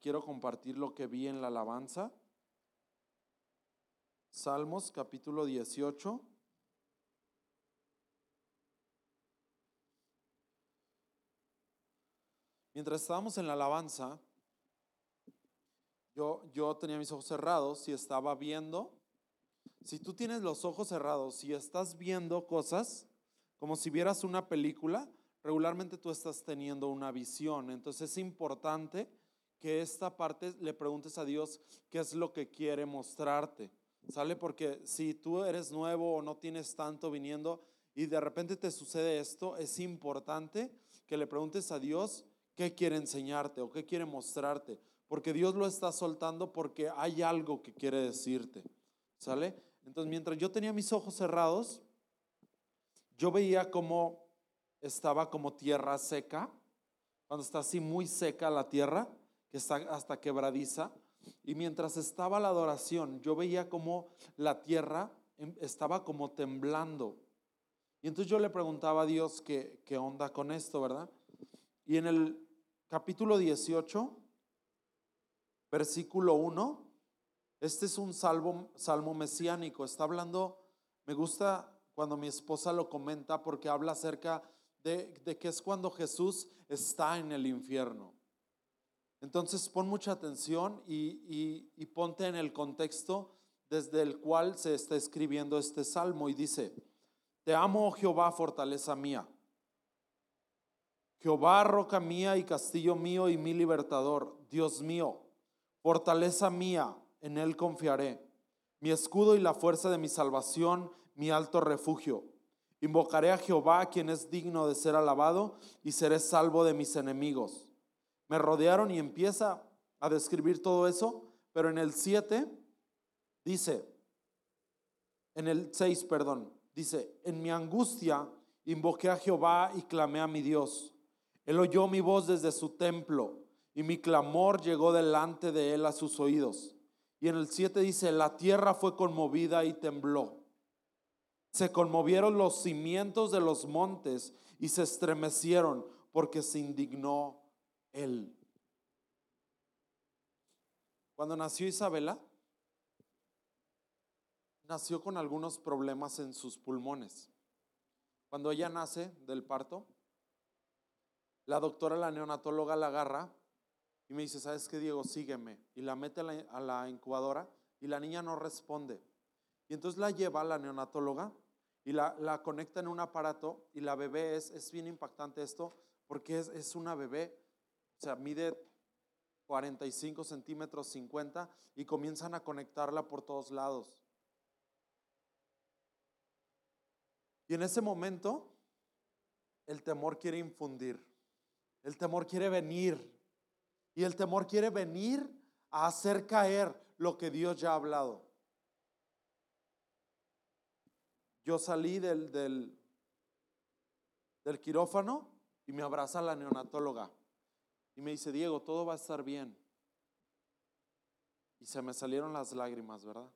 quiero compartir lo que vi en la alabanza. Salmos capítulo 18. Mientras estábamos en la alabanza, yo, yo tenía mis ojos cerrados y estaba viendo. Si tú tienes los ojos cerrados y estás viendo cosas como si vieras una película, regularmente tú estás teniendo una visión. Entonces es importante que esta parte le preguntes a Dios qué es lo que quiere mostrarte. ¿Sale? Porque si tú eres nuevo o no tienes tanto viniendo y de repente te sucede esto, es importante que le preguntes a Dios qué quiere enseñarte o qué quiere mostrarte. Porque Dios lo está soltando porque hay algo que quiere decirte. ¿Sale? Entonces, mientras yo tenía mis ojos cerrados, yo veía como estaba como tierra seca, cuando está así muy seca la tierra, que está hasta quebradiza. Y mientras estaba la adoración, yo veía como la tierra em, estaba como temblando. Y entonces yo le preguntaba a Dios qué, qué onda con esto, ¿verdad? Y en el capítulo 18, versículo 1, este es un salmo, salmo mesiánico. Está hablando, me gusta cuando mi esposa lo comenta porque habla acerca de, que es cuando Jesús está en el infierno. Entonces pon mucha atención y, ponte en el contexto desde el cual se está escribiendo este salmo y dice, te amo, oh Jehová, fortaleza mía. Jehová, roca mía y castillo mío y mi libertador, Dios mío, fortaleza mía, en él confiaré. Mi escudo y la fuerza de mi salvación, mi alto refugio. Invocaré a Jehová, quien es digno de ser alabado, y seré salvo de mis enemigos. Me rodearon y empieza a describir todo eso, pero en el 7 dice, en el 6, perdón, dice, en mi angustia invoqué a Jehová y clamé a mi Dios. Él oyó mi voz desde su templo y mi clamor llegó delante de él a sus oídos. Y en el 7 dice, la tierra fue conmovida y tembló. Se conmovieron los cimientos de los montes y se estremecieron porque se indignó él. Cuando nació Isabela, nació con algunos problemas en sus pulmones. Cuando ella nace del parto, la doctora, la neonatóloga, la agarra y me dice, ¿sabes qué, Diego? Sígueme. Y la mete a la, incubadora y la niña no responde. Y entonces la lleva a la neonatóloga y la, conecta en un aparato y la bebé es, es bien impactante esto porque es, es una bebé, o sea, mide 45 centímetros, 50 y comienzan a conectarla por todos lados. Y en ese momento el temor quiere infundir, el temor quiere venir y el temor quiere venir a hacer caer lo que Dios ya ha hablado. Yo salí del, del, del quirófano y me abraza la neonatóloga y me dice, Diego, todo va a estar bien. Y se me salieron las lágrimas, ¿verdad?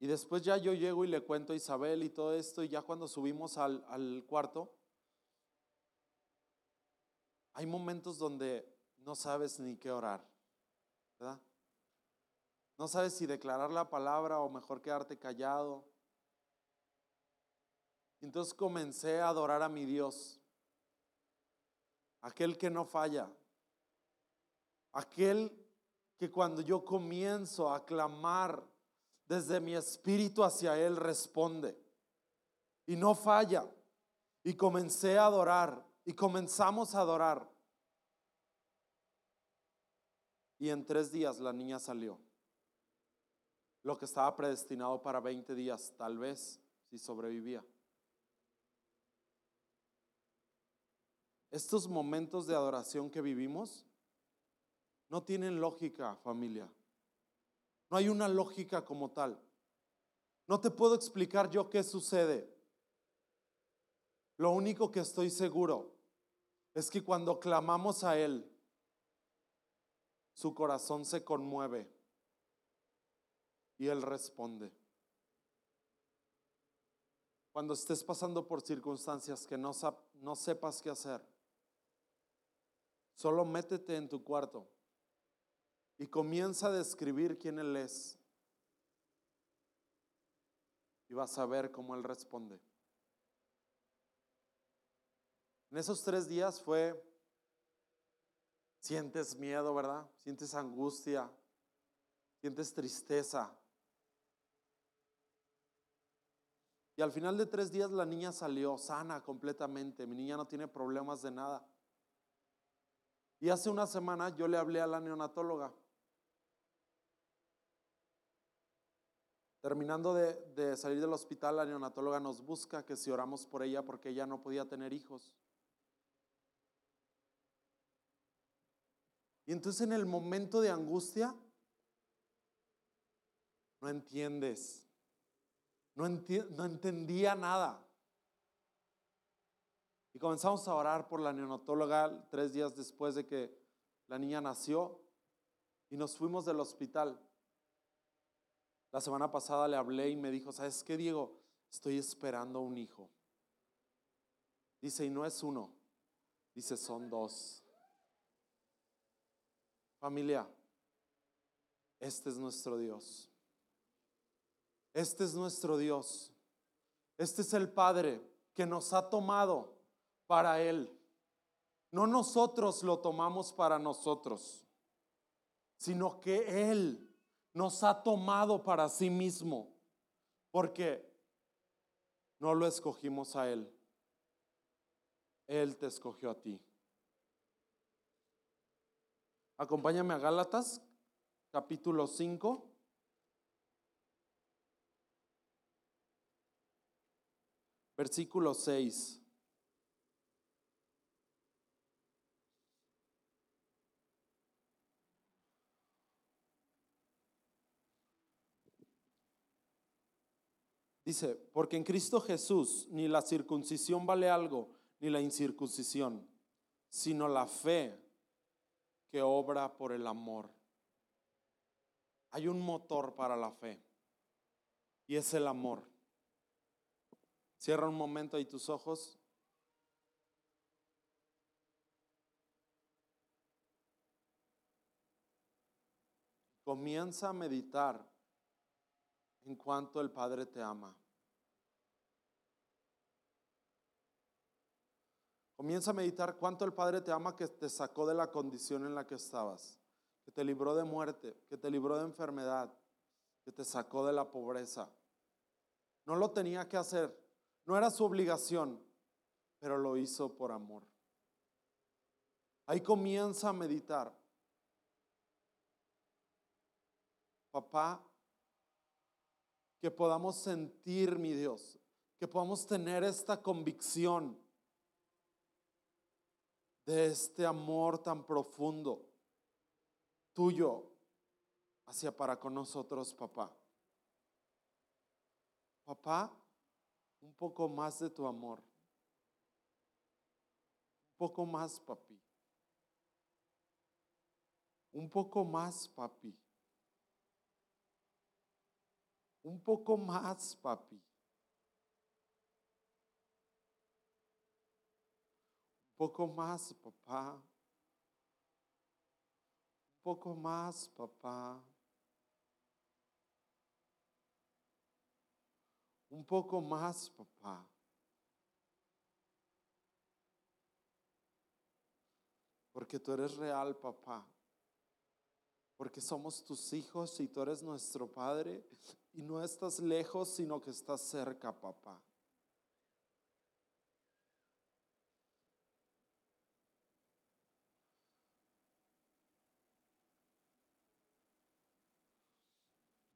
Y después ya yo llego y le cuento a Isabel y todo esto, y ya cuando subimos al, al cuarto, hay momentos donde no sabes ni qué orar, ¿verdad? No sabes si declarar la palabra o mejor quedarte callado. Entonces comencé a adorar a mi Dios, aquel que no falla, aquel que cuando yo comienzo a clamar desde mi espíritu hacia Él responde y no falla. Y comencé a adorar y comenzamos a adorar. Y en tres días la niña salió lo que estaba predestinado para 20 días, tal vez, si sobrevivía. Estos momentos de adoración que vivimos no tienen lógica, familia. No hay una lógica como tal. No te puedo explicar yo qué sucede. Lo único que estoy seguro es que cuando clamamos a Él, su corazón se conmueve y Él responde. Cuando estés pasando por circunstancias que no, no sepas qué hacer, Solo métete en tu cuarto y comienza a describir quién Él es. Y vas a ver cómo Él responde. En esos tres días fue, sientes miedo, ¿verdad? Sientes angustia, sientes tristeza. Y al final de tres días la niña salió sana completamente. Mi niña no tiene problemas de nada. Y hace una semana yo le hablé a la neonatóloga. Terminando de, salir del hospital, la neonatóloga nos busca que si oramos por ella porque ella no podía tener hijos. Y entonces en el momento de angustia, no entiendes, no, no entendía nada. Y comenzamos a orar por la neonatóloga tres días después de que la niña nació y nos fuimos del hospital. La semana pasada le hablé y me dijo, ¿sabes qué, Diego? Estoy esperando un hijo. Dice, y no es uno, dice, son dos. Familia, este es nuestro Dios. Este es nuestro Dios. Este es el Padre que nos ha tomado para Él. No nosotros lo tomamos para nosotros, sino que Él nos ha tomado para sí mismo, porque no lo escogimos a Él. Él te escogió a ti. Acompáñame a Gálatas, capítulo 5. Versículo 6. Dice, porque en Cristo Jesús ni la circuncisión vale algo, ni la incircuncisión, sino la fe que obra por el amor. Hay un motor para la fe y es el amor. Cierra un momento ahí tus ojos. Comienza a meditar en cuanto el Padre te ama. Comienza a meditar cuánto el Padre te ama que te sacó de la condición en la que estabas, que te libró de muerte, que te libró de enfermedad, que te sacó de la pobreza. No lo tenía que hacer, no era su obligación, pero lo hizo por amor. Ahí comienza a meditar. Papá, que podamos sentir, mi Dios, que podamos tener esta convicción de este amor tan profundo tuyo hacia para con nosotros, papá. Papá, un poco más de tu amor. Un poco más, papi. Un poco más, papi. Un poco más, papi. Poco más, papá. Poco más, papá. Un poco más, papá. Porque tú eres real, papá. Porque somos tus hijos y tú eres nuestro Padre. Y no estás lejos, sino que estás cerca, papá.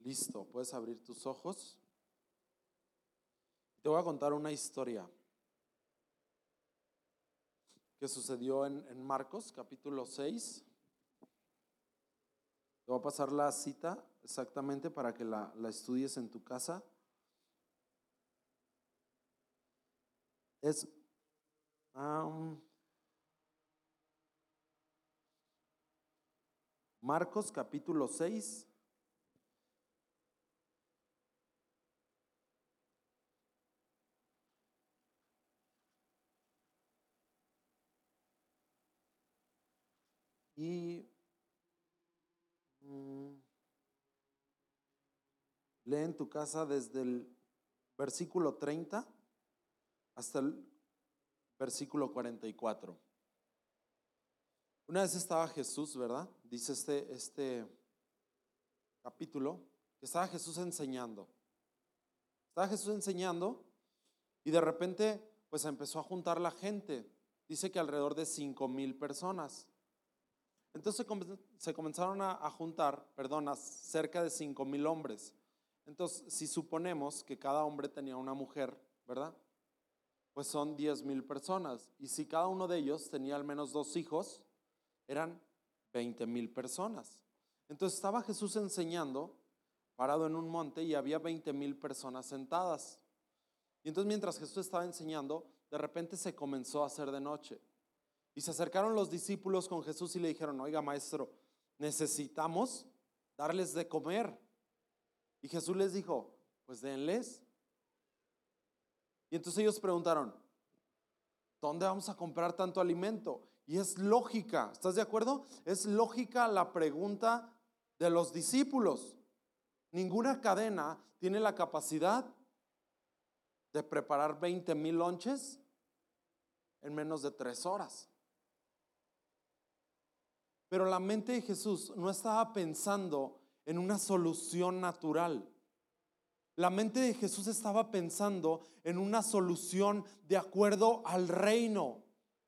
Listo, puedes abrir tus ojos. Te voy a contar una historia que sucedió en, Marcos capítulo 6. Te voy a pasar la cita exactamente para que la, estudies en tu casa. Es Marcos capítulo 6, y mm, lee en tu casa desde el versículo 30 hasta el versículo 44. Una vez estaba Jesús, ¿verdad? Dice este, este capítulo, que estaba Jesús enseñando. Estaba Jesús enseñando y de repente pues empezó a juntar la gente. Dice que alrededor de cinco mil personas. Entonces se comenzaron a, juntar, perdón, cerca de cinco mil hombres. Entonces, si suponemos que cada hombre tenía una mujer, ¿verdad? Pues son diez mil personas. Y si cada uno de ellos tenía al menos dos hijos, eran 20 mil personas. Entonces estaba Jesús enseñando, parado en un monte, y había 20 mil personas sentadas. Y entonces mientras Jesús estaba enseñando, de repente se comenzó a hacer de noche. Y se acercaron los discípulos con Jesús y le dijeron, oiga maestro, necesitamos darles de comer. Y Jesús les dijo, pues denles. Y entonces ellos preguntaron, ¿dónde vamos a comprar tanto alimento? Y es lógica, ¿estás de acuerdo? Es lógica la pregunta de los discípulos. Ninguna cadena tiene la capacidad de preparar 20 mil lonches en menos de tres horas. Pero la mente de Jesús no estaba pensando en una solución natural. La mente de Jesús estaba pensando en una solución de acuerdo al reino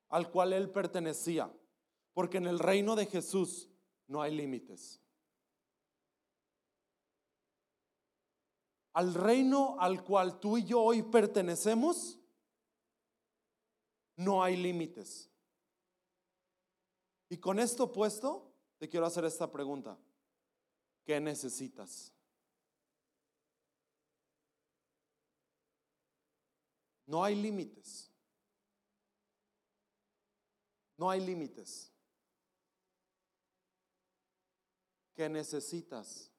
al cual él pertenecía, porque en el reino de Jesús no hay límites. Al reino al cual tú y yo hoy pertenecemos, no hay límites. Y con esto puesto, te quiero hacer esta pregunta. ¿Qué necesitas? No hay límites. No hay límites. ¿Qué necesitas?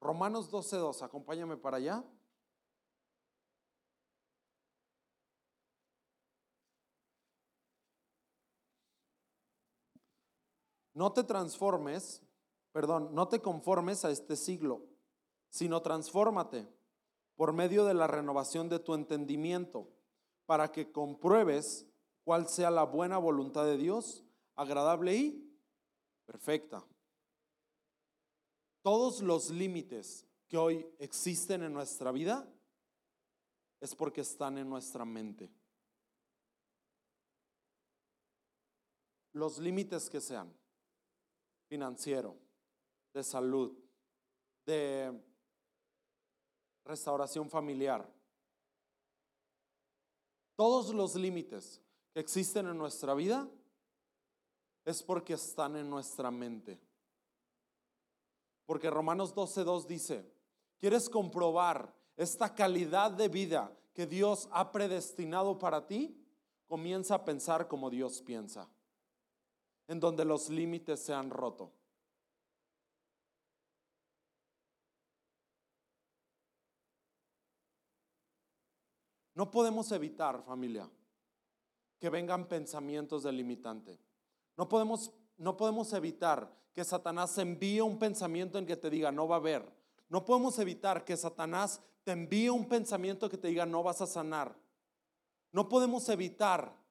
Romanos 12.2, acompáñame para allá. No te transformes, perdón, no te conformes a este siglo, sino transfórmate por medio de la renovación de tu entendimiento, para que compruebes cuál sea la buena voluntad de Dios, agradable y perfecta. Todos los límites que hoy existen en nuestra vida es porque están en nuestra mente. Los límites que sean, financiero, de salud, de restauración familiar. Todos los límites que existen en nuestra vida es porque están en nuestra mente. Porque Romanos 12.2 dice, ¿quieres comprobar esta calidad de vida que Dios ha predestinado para ti? Comienza a pensar como Dios piensa, en donde los límites se han roto. No podemos evitar, familia, que vengan pensamientos delimitantes. No podemos, no podemos evitar que Satanás envíe un pensamiento en que te diga no va a haber. No podemos evitar que Satanás te envíe un pensamiento que te diga no vas a sanar. No podemos evitar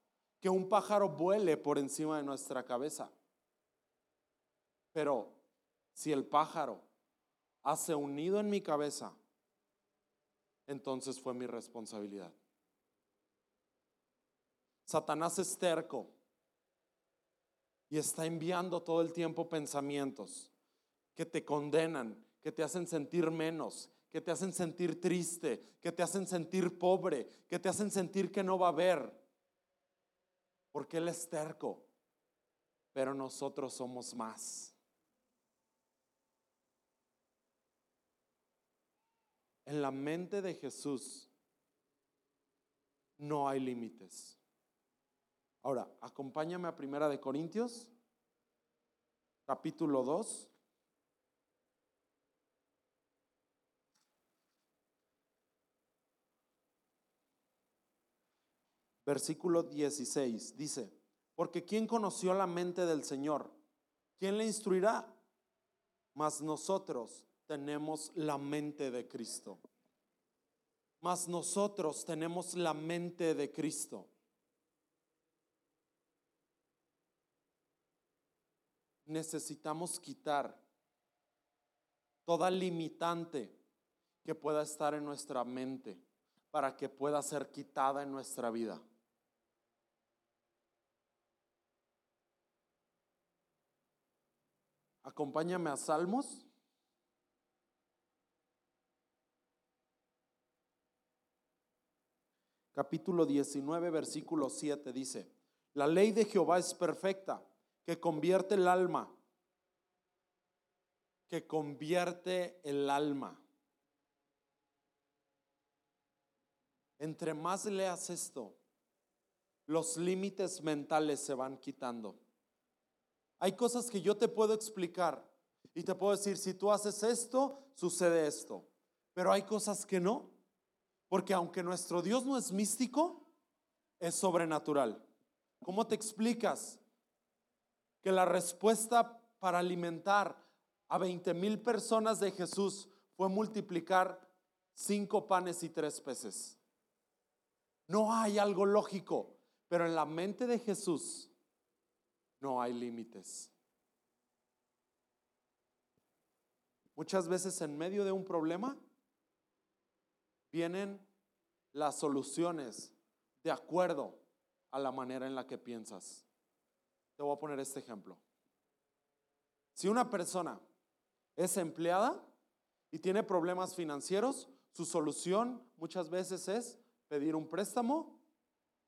que un pájaro vuele por encima de nuestra cabeza. Pero si el pájaro hace un nido en mi cabeza, entonces fue mi responsabilidad. Satanás es terco y está enviando todo el tiempo pensamientos que te condenan, que te hacen sentir menos, que te hacen sentir triste, que te hacen sentir pobre, que te hacen sentir que no va a haber. Porque Él es terco, pero nosotros somos más. En la mente de Jesús no hay límites. Ahora, acompáñame a Primera de Corintios, capítulo 2. Versículo 16, dice, porque ¿quién conoció la mente del Señor? ¿Quién le instruirá? Mas nosotros tenemos la mente de Cristo. Mas nosotros tenemos la mente de Cristo. Necesitamos quitar toda limitante que pueda estar en nuestra mente para que pueda ser quitada en nuestra vida. Acompáñame a Salmos. Capítulo 19, versículo 7 dice, la ley de Jehová es perfecta, que convierte el alma, que convierte el alma. Entre más leas esto, los límites mentales se van quitando. Hay cosas que yo te puedo explicar y te puedo decir, si tú haces esto, sucede esto. Pero hay cosas que no, porque aunque nuestro Dios no es místico, es sobrenatural. ¿Cómo te explicas que la respuesta para alimentar a 20 mil personas de Jesús fue multiplicar cinco panes y tres peces? No hay algo lógico, pero en la mente de Jesús no hay límites. Muchas veces en medio de un problema vienen las soluciones de acuerdo a la manera en la que piensas. Te voy a poner este ejemplo. Si una persona es empleada y tiene problemas financieros, su solución muchas veces es pedir un préstamo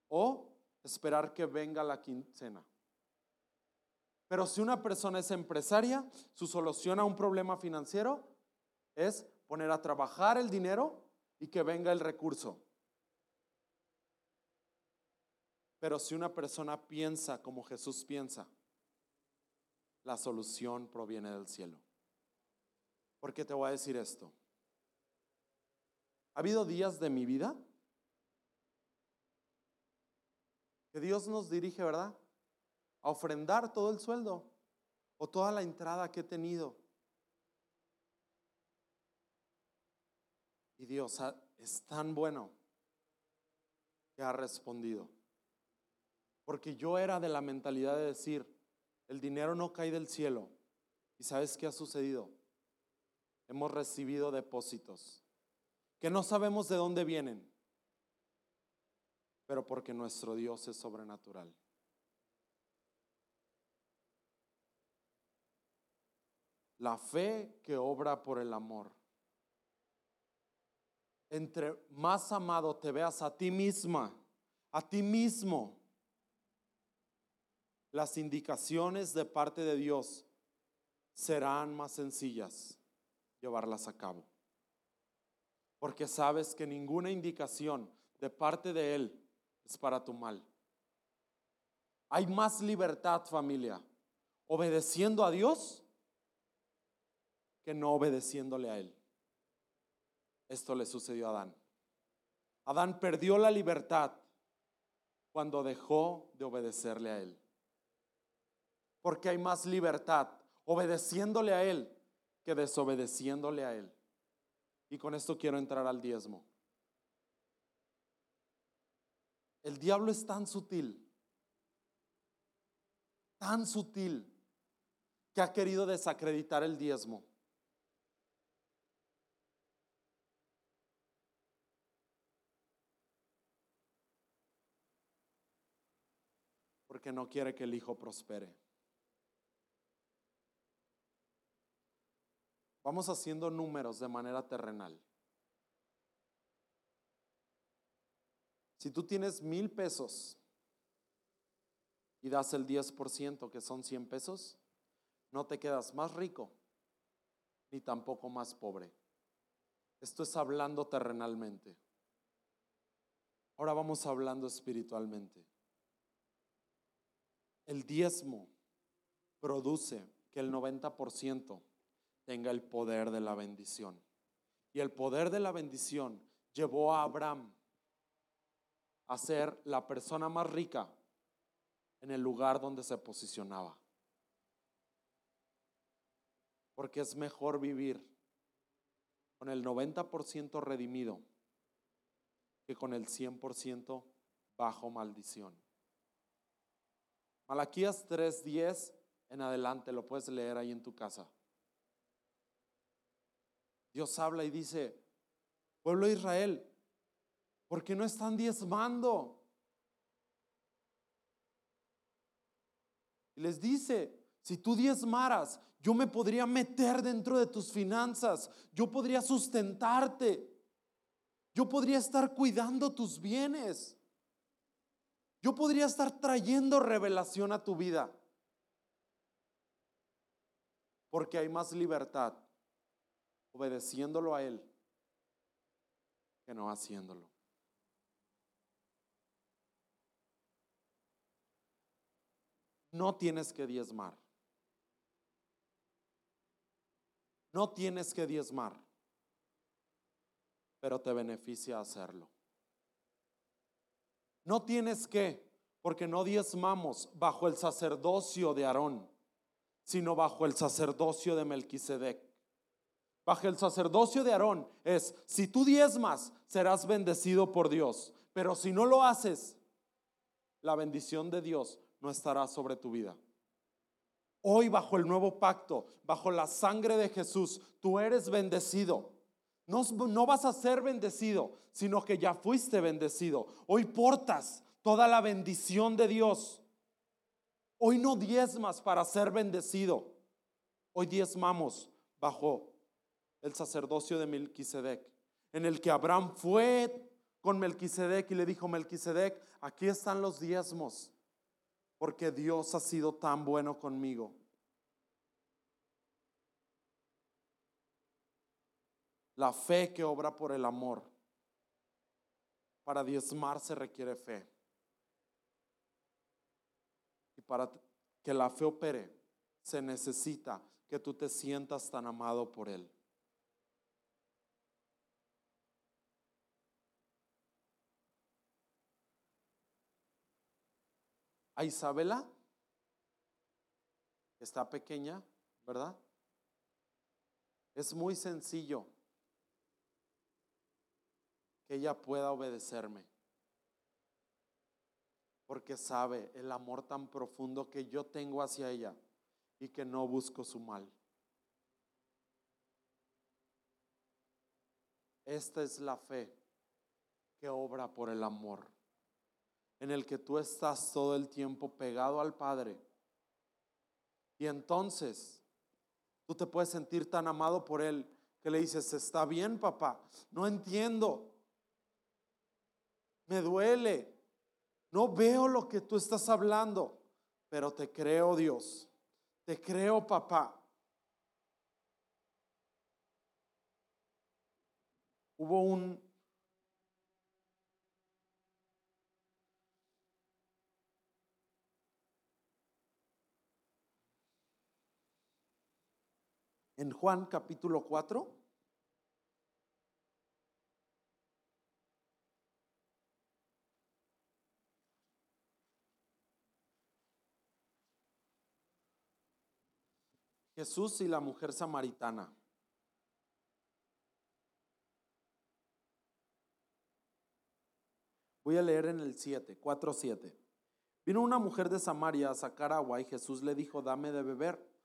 o esperar que venga la quincena. Pero si una persona es empresaria, su solución a un problema financiero es poner a trabajar el dinero y que venga el recurso. Pero si una persona piensa como Jesús piensa, la solución proviene del cielo. ¿Por qué te voy a decir esto? ¿Ha habido días de mi vida que Dios nos dirige, verdad? A ofrendar todo el sueldo o toda la entrada que he tenido. Y Dios es tan bueno que ha respondido. Porque yo era de la mentalidad de decir, el dinero no cae del cielo. ¿Y sabes qué ha sucedido? Hemos recibido depósitos que no sabemos de dónde vienen, pero porque nuestro Dios es sobrenatural. La fe que obra por el amor. Entre más amado te veas a ti misma, a ti mismo, las indicaciones de parte de Dios serán más sencillas llevarlas a cabo. Porque sabes que ninguna indicación de parte de Él es para tu mal. Hay más libertad, familia, obedeciendo a Dios que no obedeciéndole a Él. Esto le sucedió a Adán. Adán perdió la libertad cuando dejó de obedecerle a Él. Porque hay más libertad obedeciéndole a Él que desobedeciéndole a Él. Y con esto quiero entrar al diezmo. El diablo es tan sutil, tan sutil, que ha querido desacreditar el diezmo. Porque no quiere que el hijo prospere. Vamos haciendo números de manera terrenal. Si tú tienes mil pesos y das el 10%, que son 100 pesos, no te quedas más rico ni tampoco más pobre. Esto es hablando terrenalmente. Ahora vamos hablando espiritualmente. El diezmo produce que el 90% tenga el poder de la bendición. Y el poder de la bendición llevó a Abraham a ser la persona más rica en el lugar donde se posicionaba. Porque es mejor vivir con el 90% redimido que con el 100% bajo maldición. Malaquías 3:10 en adelante, lo puedes leer ahí en tu casa. Dios habla y dice, pueblo de Israel, ¿por qué no están diezmando? Y les dice, si tú diezmaras, yo me podría meter dentro de tus finanzas, yo podría sustentarte, yo podría estar cuidando tus bienes, yo podría estar trayendo revelación a tu vida, porque hay más libertad obedeciéndolo a Él que no haciéndolo. No tienes que diezmar. No tienes que diezmar, pero te beneficia hacerlo. No tienes que, porque no diezmamos bajo el sacerdocio de Aarón, sino bajo el sacerdocio de Melquisedec. Bajo el sacerdocio de Aarón es, si tú diezmas, serás bendecido por Dios, pero si no lo haces, la bendición de Dios no estará sobre tu vida. Hoy bajo el nuevo pacto, bajo la sangre de Jesús, tú eres bendecido. No, vas a ser bendecido, sino que ya fuiste bendecido. Hoy portas toda la bendición de Dios. Hoy no diezmas para ser bendecido. Hoy diezmamos bajo el sacerdocio de Melquisedec, en el que Abraham fue con Melquisedec y le dijo, Melquisedec, aquí están los diezmos porque Dios ha sido tan bueno conmigo. La fe que obra por el amor. Para diezmar se requiere fe. Y para que la fe opere, se necesita que tú te sientas tan amado por Él. a Isabela, está pequeña, ¿verdad? Es muy sencillo que ella pueda obedecerme, porque sabe el amor tan profundo que yo tengo hacia ella y que no busco su mal. Esta es la fe que obra por el amor en el que tú estás todo el tiempo pegado al Padre. Y entonces tú te puedes sentir tan amado por Él que le dices, está bien papá, no entiendo, me duele, no veo lo que tú estás hablando, pero te creo Dios, te creo papá. Hubo un, en Juan capítulo 4. Jesús y la mujer samaritana. Voy a leer en el 7, 4, 7. Vino una mujer de Samaria a sacar agua y Jesús le dijo, dame de beber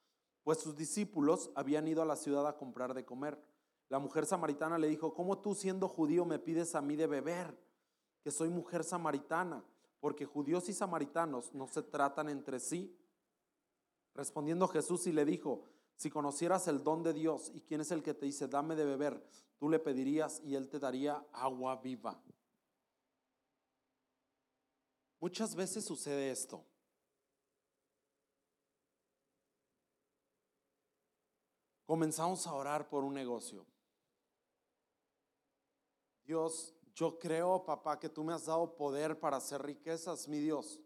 pues sus discípulos habían ido a la ciudad a comprar de comer. La mujer samaritana le dijo, ¿cómo tú siendo judío me pides a mí de beber? Que soy mujer samaritana, porque judíos y samaritanos no se tratan entre sí. Respondiendo Jesús y le dijo, si conocieras el don de Dios y quién es el que te dice, dame de beber, tú le pedirías y él te daría agua viva. Muchas veces sucede esto. comenzamos a orar por un negocio. Dios, yo creo, papá, que tú me has dado poder para hacer riquezas, mi Dios.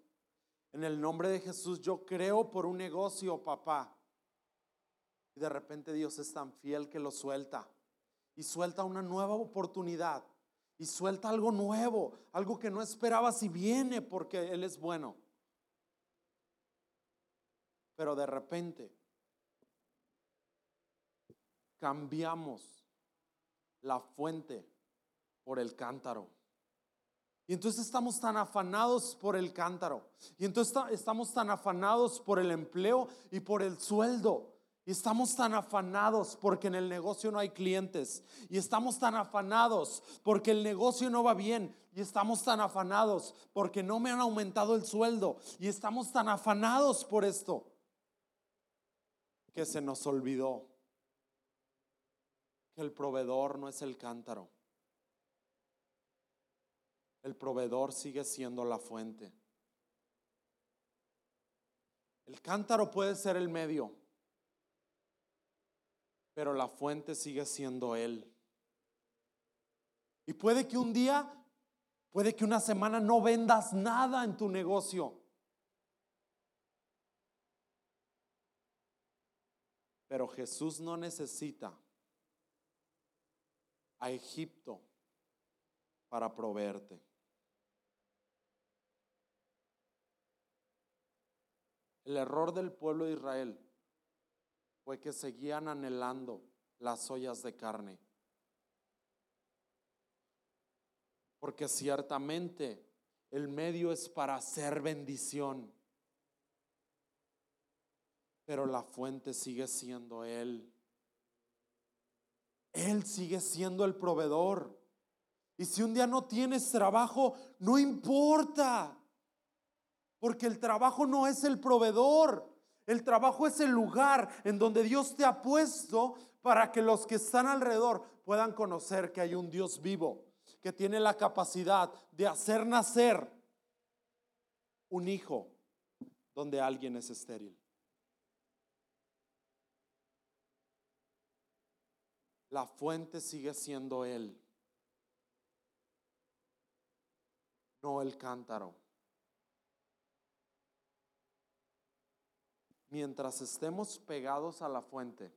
En el nombre de Jesús, yo creo por un negocio, papá. Y de repente Dios es tan fiel que lo suelta. Y suelta una nueva oportunidad. y suelta algo nuevo, algo que no esperabas y viene porque Él es bueno. Pero de repente cambiamos la fuente por el cántaro. Y entonces estamos tan afanados por el cántaro. Y entonces estamos tan afanados por el empleo y por el sueldo. Y estamos tan afanados porque en el negocio no hay clientes. Y estamos tan afanados porque el negocio no va bien. Y estamos tan afanados porque no me han aumentado el sueldo. Y estamos tan afanados por esto que se nos olvidó que el proveedor no es el cántaro. El proveedor sigue siendo la fuente. El cántaro puede ser el medio, pero la fuente sigue siendo Él. Y puede que un día, puede que una semana no vendas nada en tu negocio. Pero Jesús no necesita a Egipto para proveerte. El error del pueblo de Israel fue que seguían anhelando las ollas de carne. Porque ciertamente el medio es para hacer bendición. Pero la fuente sigue siendo Él. Él sigue siendo el proveedor. Y si un día no tienes trabajo, no importa. Porque el trabajo no es el proveedor. El trabajo es el lugar en donde Dios te ha puesto para que los que están alrededor puedan conocer que hay un Dios vivo, que tiene la capacidad de hacer nacer un hijo donde alguien es estéril. La fuente sigue siendo Él, no el cántaro. Mientras estemos pegados a la fuente,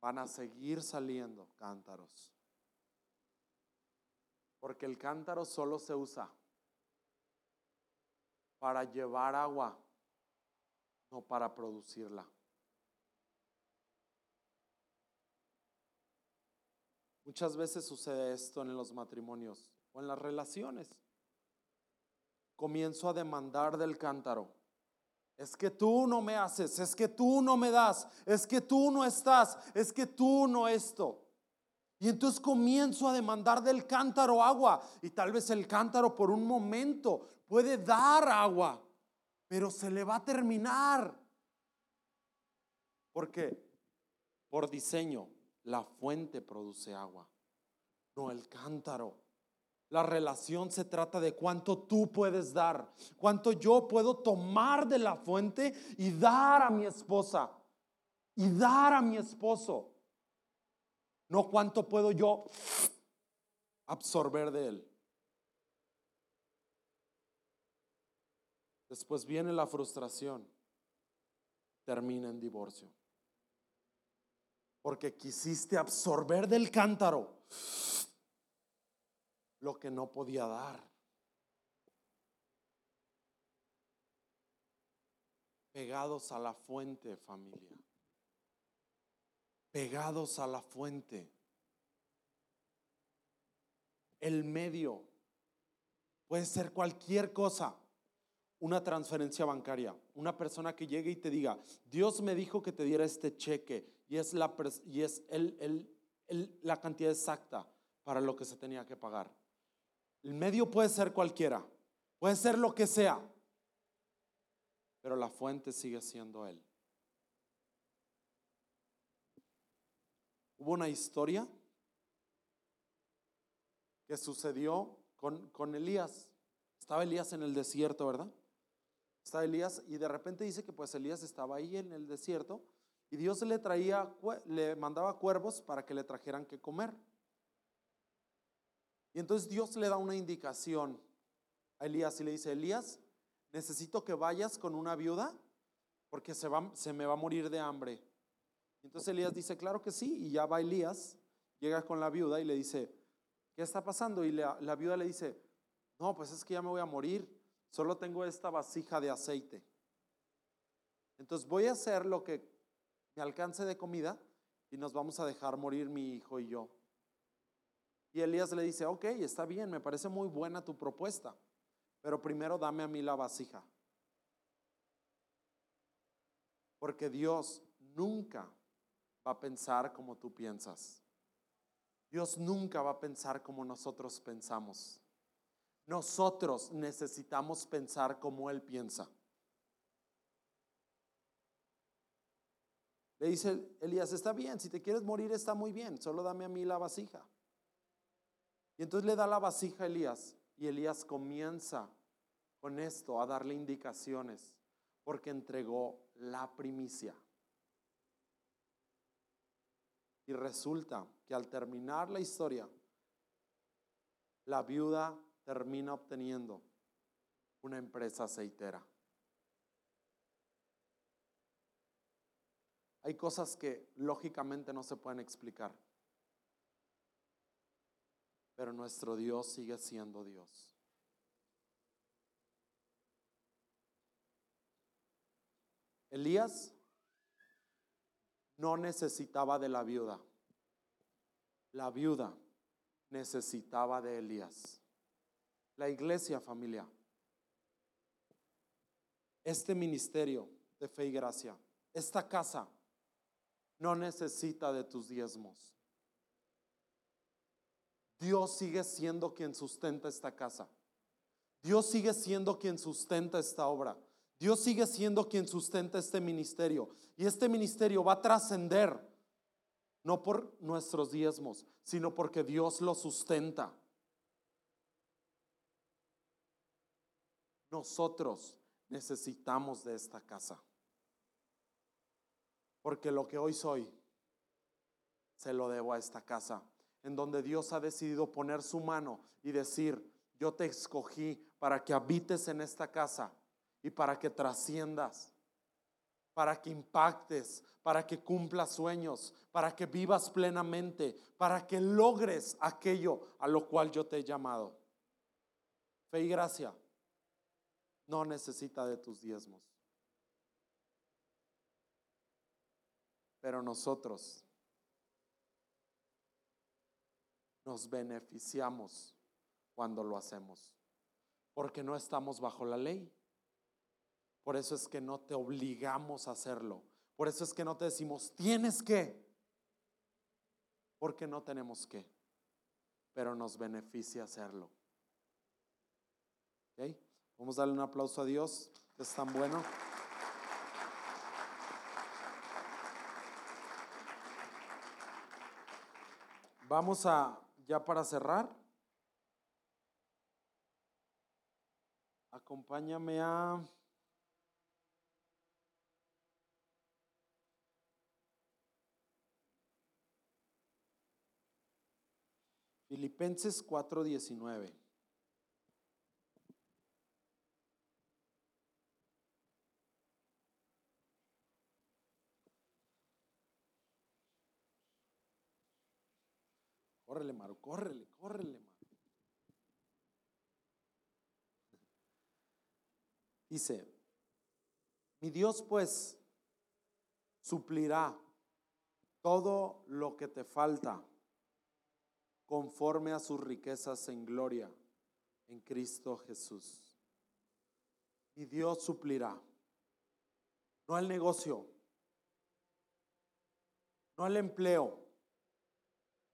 van a seguir saliendo cántaros. Porque el cántaro solo se usa para llevar agua, no para producirla. Muchas veces sucede esto en los matrimonios o en las relaciones comienzo a demandar del cántaro. Es que tú no me haces, es que tú no me das, es que tú no estás, es que tú no esto. Y entonces comienzo a demandar del cántaro agua. Y tal vez el cántaro por un momento puede dar agua, pero se le va a terminar. Porque por diseño la fuente produce agua, no el cántaro. La relación se trata de cuánto tú puedes dar, cuánto yo puedo tomar de la fuente y dar a mi esposa y dar a mi esposo. No cuánto puedo yo absorber de él. Después viene la frustración, termina en divorcio. Porque quisiste absorber del cántaro lo que no podía dar. Pegados a la fuente, familia. Pegados a la fuente. El medio puede ser cualquier cosa. Una transferencia bancaria, una persona que llegue y te diga, Dios me dijo que te diera este cheque y es la, y es la cantidad exacta para lo que se tenía que pagar. El medio puede ser cualquiera, puede ser lo que sea, pero la fuente sigue siendo Él. Hubo una historia que sucedió con, con Elías. Estaba Elías en el desierto, ¿verdad? Estaba Elías y de repente dice que pues Elías estaba ahí en el desierto y Dios le traía, le mandaba cuervos para que le trajeran que comer. Y entonces Dios le da una indicación a Elías y le dice, Elías, necesito que vayas con una viuda porque se, me va a morir de hambre. Y entonces Elías dice, claro que sí, y ya va Elías, llega con la viuda y le dice, ¿qué está pasando? Y la, la viuda le dice, no, pues es que ya me voy a morir, solo tengo esta vasija de aceite. Entonces voy a hacer lo que me alcance de comida y nos vamos a dejar morir mi hijo y yo. Y Elías le dice, ok, está bien, me parece muy buena tu propuesta, pero primero dame a mí la vasija. Porque Dios nunca va a pensar como tú piensas. Dios nunca va a pensar como nosotros pensamos. Nosotros necesitamos pensar como Él piensa. Le dice Elías, está bien, si te quieres morir está muy bien, solo dame a mí la vasija. Y entonces le da la vasija a Elías y Elías comienza con esto a darle indicaciones porque entregó la primicia. Y resulta que al terminar la historia, la viuda termina obteniendo una empresa aceitera. Hay cosas que lógicamente no se pueden explicar, pero nuestro Dios sigue siendo Dios. Elías no necesitaba de la viuda. La viuda necesitaba de Elías. La iglesia familia. Este ministerio de fe y gracia. Esta casa no necesita de tus diezmos. Dios sigue siendo quien sustenta esta casa. Dios sigue siendo quien sustenta esta obra. Dios sigue siendo quien sustenta este ministerio. Y este ministerio va a trascender, no por nuestros diezmos, sino porque Dios lo sustenta. Nosotros necesitamos de esta casa. Porque lo que hoy soy, se lo debo a esta casa, en donde Dios ha decidido poner su mano y decir, yo te escogí para que habites en esta casa y para que trasciendas, para que impactes, para que cumplas sueños, para que vivas plenamente, para que logres aquello a lo cual yo te he llamado. Fe y gracia no necesita de tus diezmos. Pero nosotros nos beneficiamos cuando lo hacemos, porque no estamos bajo la ley. Por eso es que no te obligamos a hacerlo. Por eso es que no te decimos, tienes que, porque no tenemos que, pero nos beneficia hacerlo. Vamos a darle un aplauso a Dios, es tan bueno. Vamos a, ya para cerrar, acompáñame a... Filipenses 4:19. Córrele, Maru, córrele, córrele, Maru. Dice, mi Dios pues suplirá todo lo que te falta conforme a sus riquezas en gloria en Cristo Jesús. Mi Dios suplirá, no al negocio, no al empleo,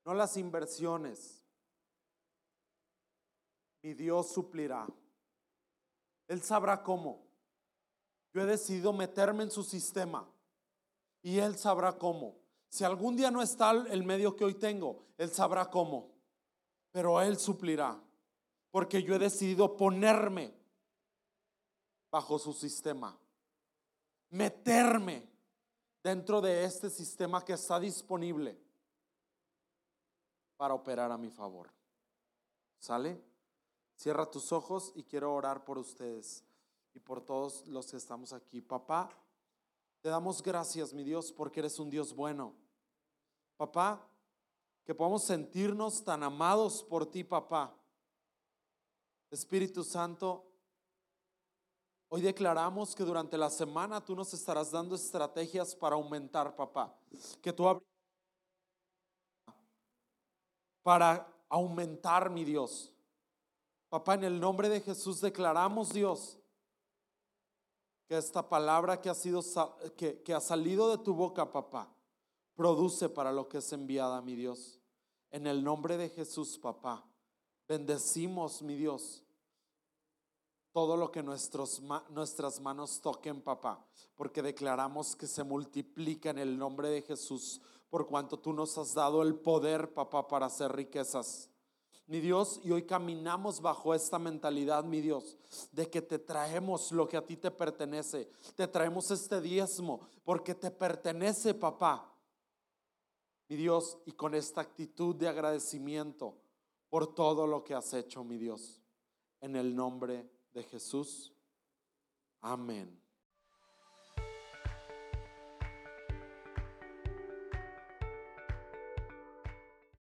no las inversiones. Mi Dios suplirá. Él sabrá cómo. Yo he decidido meterme en su sistema y Él sabrá cómo. Si algún día no está el medio que hoy tengo, Él sabrá cómo. Pero Él suplirá. Porque yo he decidido ponerme bajo su sistema. Meterme dentro de este sistema que está disponible para operar a mi favor. ¿Sale? Cierra tus ojos y quiero orar por ustedes y por todos los que estamos aquí. Papá, te damos gracias, mi Dios, porque eres un Dios bueno. Papá, que podamos sentirnos tan amados por ti, papá. Espíritu Santo, hoy declaramos que durante la semana tú nos estarás dando estrategias para aumentar, papá. Que tú para aumentar, mi Dios. Papá, en el nombre de Jesús declaramos, Dios, que esta palabra que ha, sido, que, que ha salido de tu boca, papá, produce para lo que es enviada, mi Dios. En el nombre de Jesús, papá, bendecimos, mi Dios, todo lo que nuestras manos toquen, papá, porque declaramos que se multiplica en el nombre de Jesús, por cuanto tú nos has dado el poder, papá, para hacer riquezas. Mi Dios, y hoy caminamos bajo esta mentalidad, mi Dios, de que te traemos lo que a ti te pertenece. Te traemos este diezmo porque te pertenece, papá. Mi Dios, y con esta actitud de agradecimiento por todo lo que has hecho, mi Dios. En el nombre de Jesús. Amén.